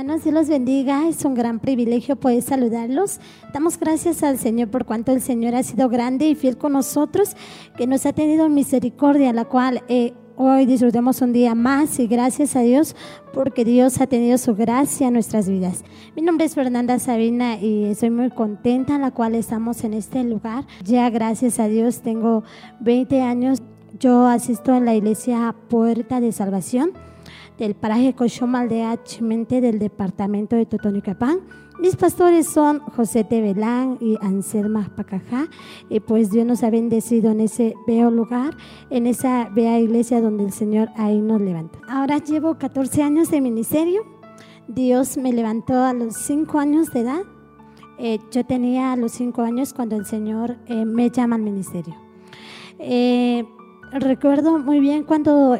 Hermanos, Dios los bendiga. Es un gran privilegio poder saludarlos. Damos gracias al Señor por cuanto el Señor ha sido grande y fiel con nosotros, que nos ha tenido misericordia, la cual eh, hoy disfrutemos un día más y gracias a Dios porque Dios ha tenido su gracia en nuestras vidas. Mi nombre es Fernanda Sabina y estoy muy contenta la cual estamos en este lugar. Ya gracias a Dios tengo 20 años. Yo asisto a la iglesia Puerta de Salvación del paraje Cochoma Aldea Chimente del departamento de Totonicapán. Mis pastores son José Tebelán y Anselma Pacajá. Y pues Dios nos ha bendecido en ese veo lugar, en esa vea iglesia donde el Señor ahí nos levantó. Ahora llevo 14 años de ministerio. Dios me levantó a los 5 años de edad. Eh, yo tenía los 5 años cuando el Señor eh, me llama al ministerio. Eh, recuerdo muy bien cuando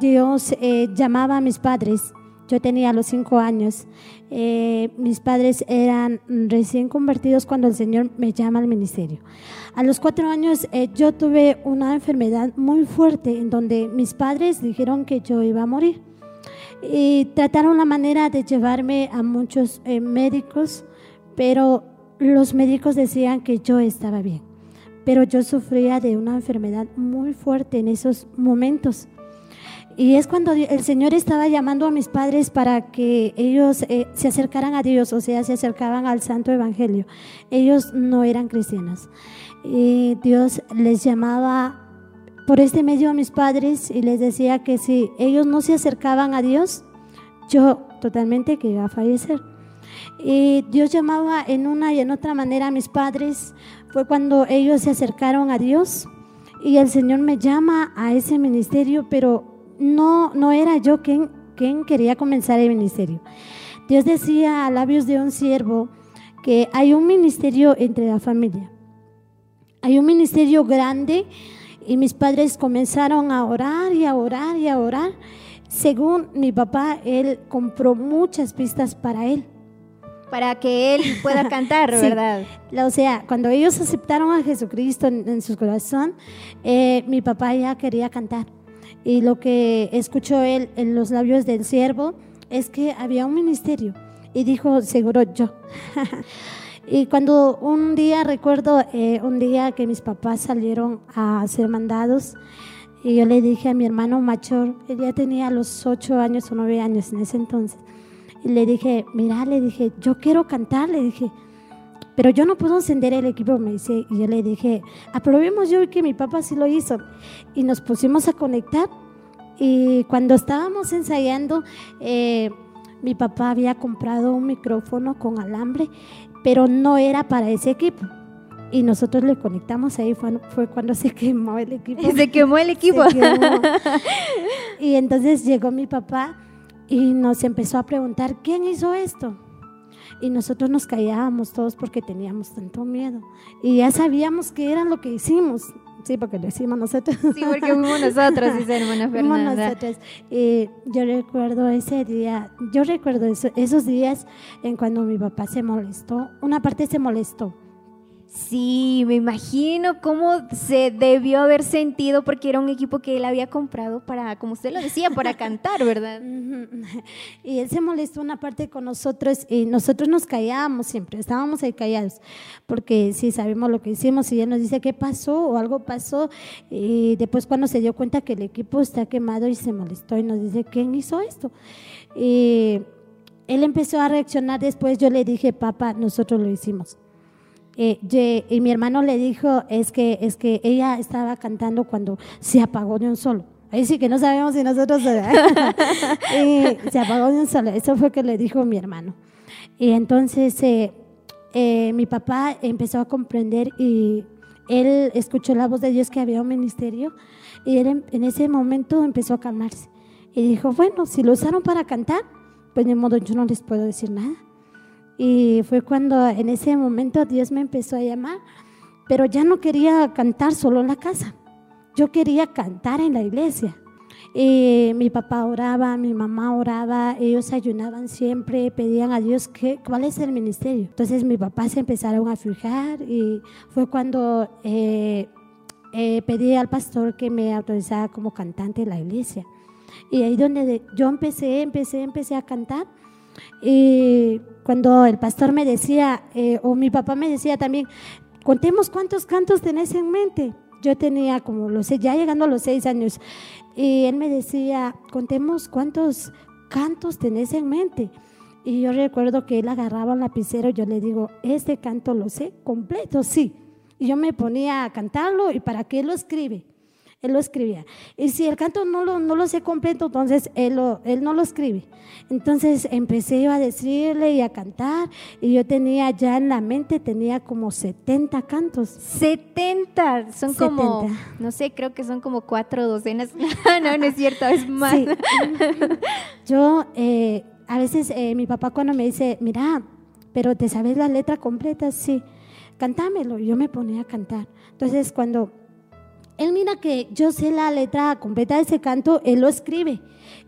Dios eh, llamaba a mis padres. Yo tenía los cinco años. Eh, mis padres eran recién convertidos cuando el Señor me llama al ministerio. A los cuatro años eh, yo tuve una enfermedad muy fuerte en donde mis padres dijeron que yo iba a morir. Y trataron la manera de llevarme a muchos médicos, pero los médicos decían que yo estaba bien. Pero yo sufría de una enfermedad muy fuerte en esos momentos. Y es cuando el Señor estaba llamando a mis padres para que ellos eh, se acercaran a Dios, o sea, se acercaban al Santo Evangelio. Ellos no eran cristianos. Y Dios les llamaba por este medio a mis padres y les decía que si ellos no se acercaban a Dios, yo totalmente que iba a fallecer. Y Dios llamaba en una y en otra manera a mis padres. Fue cuando ellos se acercaron a Dios y el Señor me llama a ese ministerio, pero no, no era yo quien, quien quería comenzar el ministerio. Dios decía a labios de un siervo que hay un ministerio entre la familia. Hay un ministerio grande y mis padres comenzaron a orar y a orar y a orar. Según mi papá, él compró muchas pistas para él. Para que él pueda cantar, ¿verdad? O sea, cuando ellos aceptaron a Jesucristo en, su corazón, eh, mi papá ya quería cantar. Y lo que escuchó él en los labios del siervo es que había un ministerio. Y dijo, seguro yo. y cuando un día, recuerdo eh, un día que mis papás salieron a ser mandados, y yo le dije a mi hermano mayor, él ya tenía los ocho años o nueve años en ese entonces, y le dije, mira, le dije, yo quiero cantar, le dije, pero yo no puedo encender el equipo, me dice, y yo le dije, aprobemos yo que mi papá sí lo hizo. Y nos pusimos a conectar y cuando estábamos ensayando, eh, mi papá había comprado un micrófono con alambre, pero no era para ese equipo. Y nosotros le conectamos ahí, fue, fue cuando se quemó el equipo. Se quemó el equipo. y entonces llegó mi papá y nos empezó a preguntar, ¿quién hizo esto? Y nosotros nos callábamos todos porque teníamos tanto miedo. Y ya sabíamos que era lo que hicimos. Sí, porque lo hicimos nosotros. Sí, porque fuimos nosotros, dice hermana Fernanda. nosotros. Y yo recuerdo ese día, yo recuerdo esos días en cuando mi papá se molestó. Una parte se molestó Sí, me imagino cómo se debió haber sentido porque era un equipo que él había comprado para, como usted lo decía, para cantar, ¿verdad? Y él se molestó una parte con nosotros y nosotros nos callábamos siempre, estábamos ahí callados, porque sí sabemos lo que hicimos y él nos dice qué pasó o algo pasó y después cuando se dio cuenta que el equipo está quemado y se molestó y nos dice, ¿quién hizo esto? Y él empezó a reaccionar después, yo le dije, papá, nosotros lo hicimos. Eh, y mi hermano le dijo, es que, es que ella estaba cantando cuando se apagó de un solo. Ahí sí que no sabemos si nosotros... se apagó de un solo. Eso fue que le dijo mi hermano. Y entonces eh, eh, mi papá empezó a comprender y él escuchó la voz de Dios que había un ministerio y él en ese momento empezó a calmarse. Y dijo, bueno, si lo usaron para cantar, pues de modo yo no les puedo decir nada. Y fue cuando en ese momento Dios me empezó a llamar, pero ya no quería cantar solo en la casa, yo quería cantar en la iglesia. Y mi papá oraba, mi mamá oraba, ellos ayunaban siempre, pedían a Dios que, cuál es el ministerio. Entonces mi papá se empezaron a fijar y fue cuando eh, eh, pedí al pastor que me autorizara como cantante en la iglesia. Y ahí donde yo empecé, empecé, empecé a cantar Y cuando el pastor me decía, eh, o mi papá me decía también, contemos cuántos cantos tenés en mente. Yo tenía como los ya llegando a los seis años, y él me decía, contemos cuántos cantos tenés en mente. Y yo recuerdo que él agarraba un lapicero, yo le digo, este canto lo sé completo, sí. Y yo me ponía a cantarlo y para qué lo escribe. Él lo escribía. Y si el canto no lo, no lo sé completo, entonces él, lo, él no lo escribe. Entonces empecé a decirle y a cantar y yo tenía ya en la mente, tenía como 70 cantos. 70, son como, no sé, creo que son como cuatro docenas. no, no es cierto, es más. Yo, eh, a veces eh, mi papá cuando me dice, mira, pero ¿te sabes la letra completa? Sí, cantámelo. Yo me ponía a cantar. Entonces cuando él mira que yo sé la letra completa de ese canto, él lo escribe.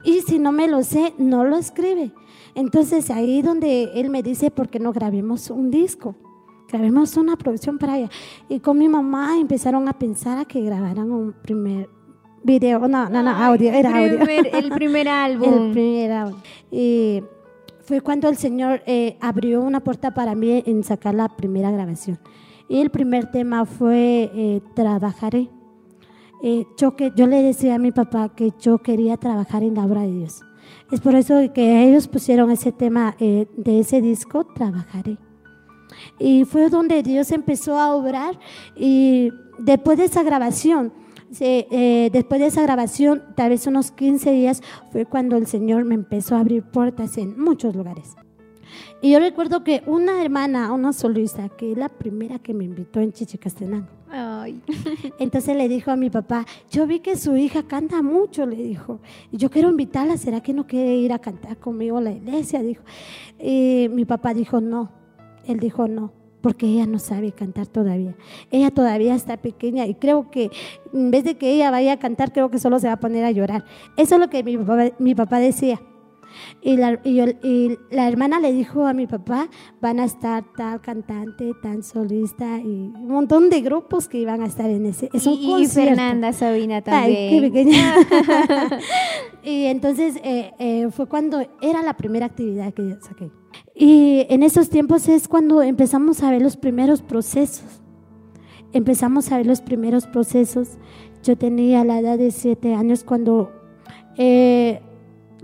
Y si no me lo sé, no lo escribe. Entonces ahí donde él me dice, ¿por qué no grabemos un disco? Grabemos una producción para ella. Y con mi mamá empezaron a pensar a que grabaran un primer video, no, no, no, audio, era audio. el primer álbum. el primer álbum. Y fue cuando el Señor eh, abrió una puerta para mí en sacar la primera grabación. Y el primer tema fue eh, Trabajaré. Eh, yo, le decía a mi papá que yo quería trabajar en la obra de Dios. Es por eso que ellos pusieron ese tema eh, de ese disco, Trabajaré. Y fue donde Dios empezó a obrar y después de esa grabación, eh, después de esa grabación, tal vez unos 15 días, fue cuando el Señor me empezó a abrir puertas en muchos lugares. Y yo recuerdo que una hermana, una solista, que es la primera que me invitó en Chichicastenango, entonces le dijo a mi papá, yo vi que su hija canta mucho, le dijo, yo quiero invitarla, ¿será que no quiere ir a cantar conmigo a la iglesia? Dijo. Y mi papá dijo, no, él dijo, no, porque ella no sabe cantar todavía. Ella todavía está pequeña y creo que en vez de que ella vaya a cantar, creo que solo se va a poner a llorar. Eso es lo que mi mi papá decía. Y la, y, la hermana le dijo a mi papá, van a estar tal cantante, tan solista y un montón de grupos que iban a estar en ese. Es un y, Fernanda Sabina también. Ay, qué pequeña. y entonces eh, eh, fue cuando era la primera actividad que yo saqué. Y en esos tiempos es cuando empezamos a ver los primeros procesos. Empezamos a ver los primeros procesos. Yo tenía la edad de siete años cuando eh,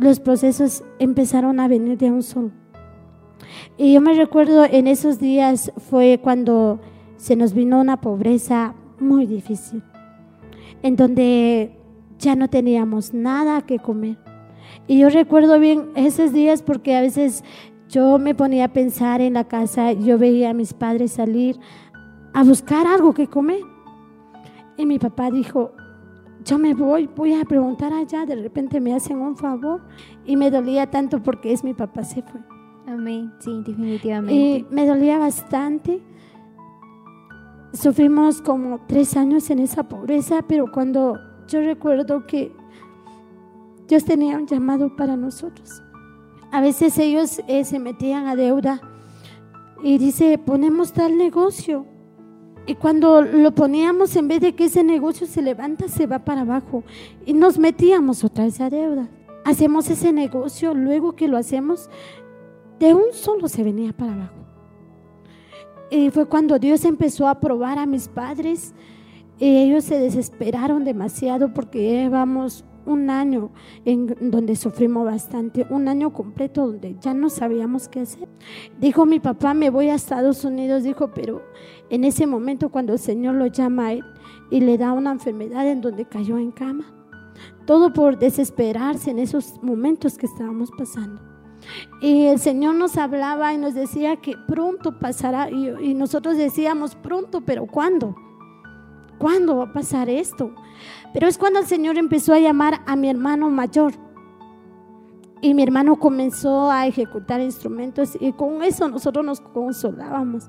los procesos empezaron a venir de un solo. Y yo me recuerdo en esos días fue cuando se nos vino una pobreza muy difícil, en donde ya no teníamos nada que comer. Y yo recuerdo bien esos días porque a veces yo me ponía a pensar en la casa, yo veía a mis padres salir a buscar algo que comer. Y mi papá dijo, yo me voy, voy a preguntar allá, de repente me hacen un favor y me dolía tanto porque es mi papá se fue. Amén, sí, definitivamente. Y me dolía bastante. Sufrimos como tres años en esa pobreza, pero cuando yo recuerdo que Dios tenía un llamado para nosotros. A veces ellos eh, se metían a deuda y dice, ponemos tal negocio y cuando lo poníamos, en vez de que ese negocio se levanta, se va para abajo. Y nos metíamos otra vez a deuda. Hacemos ese negocio, luego que lo hacemos, de un solo se venía para abajo. Y fue cuando Dios empezó a probar a mis padres. Y ellos se desesperaron demasiado porque llevamos un año en donde sufrimos bastante, un año completo donde ya no sabíamos qué hacer. Dijo mi papá, me voy a Estados Unidos, dijo, pero en ese momento cuando el Señor lo llama a él y le da una enfermedad en donde cayó en cama, todo por desesperarse en esos momentos que estábamos pasando. Y el Señor nos hablaba y nos decía que pronto pasará, y, y nosotros decíamos pronto, pero ¿cuándo? ¿Cuándo va a pasar esto? Pero es cuando el Señor empezó a llamar a mi hermano mayor. Y mi hermano comenzó a ejecutar instrumentos y con eso nosotros nos consolábamos.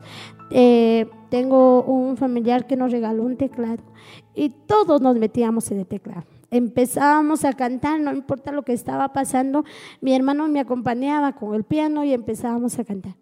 Eh, tengo un familiar que nos regaló un teclado y todos nos metíamos en el teclado. Empezábamos a cantar, no importa lo que estaba pasando, mi hermano me acompañaba con el piano y empezábamos a cantar.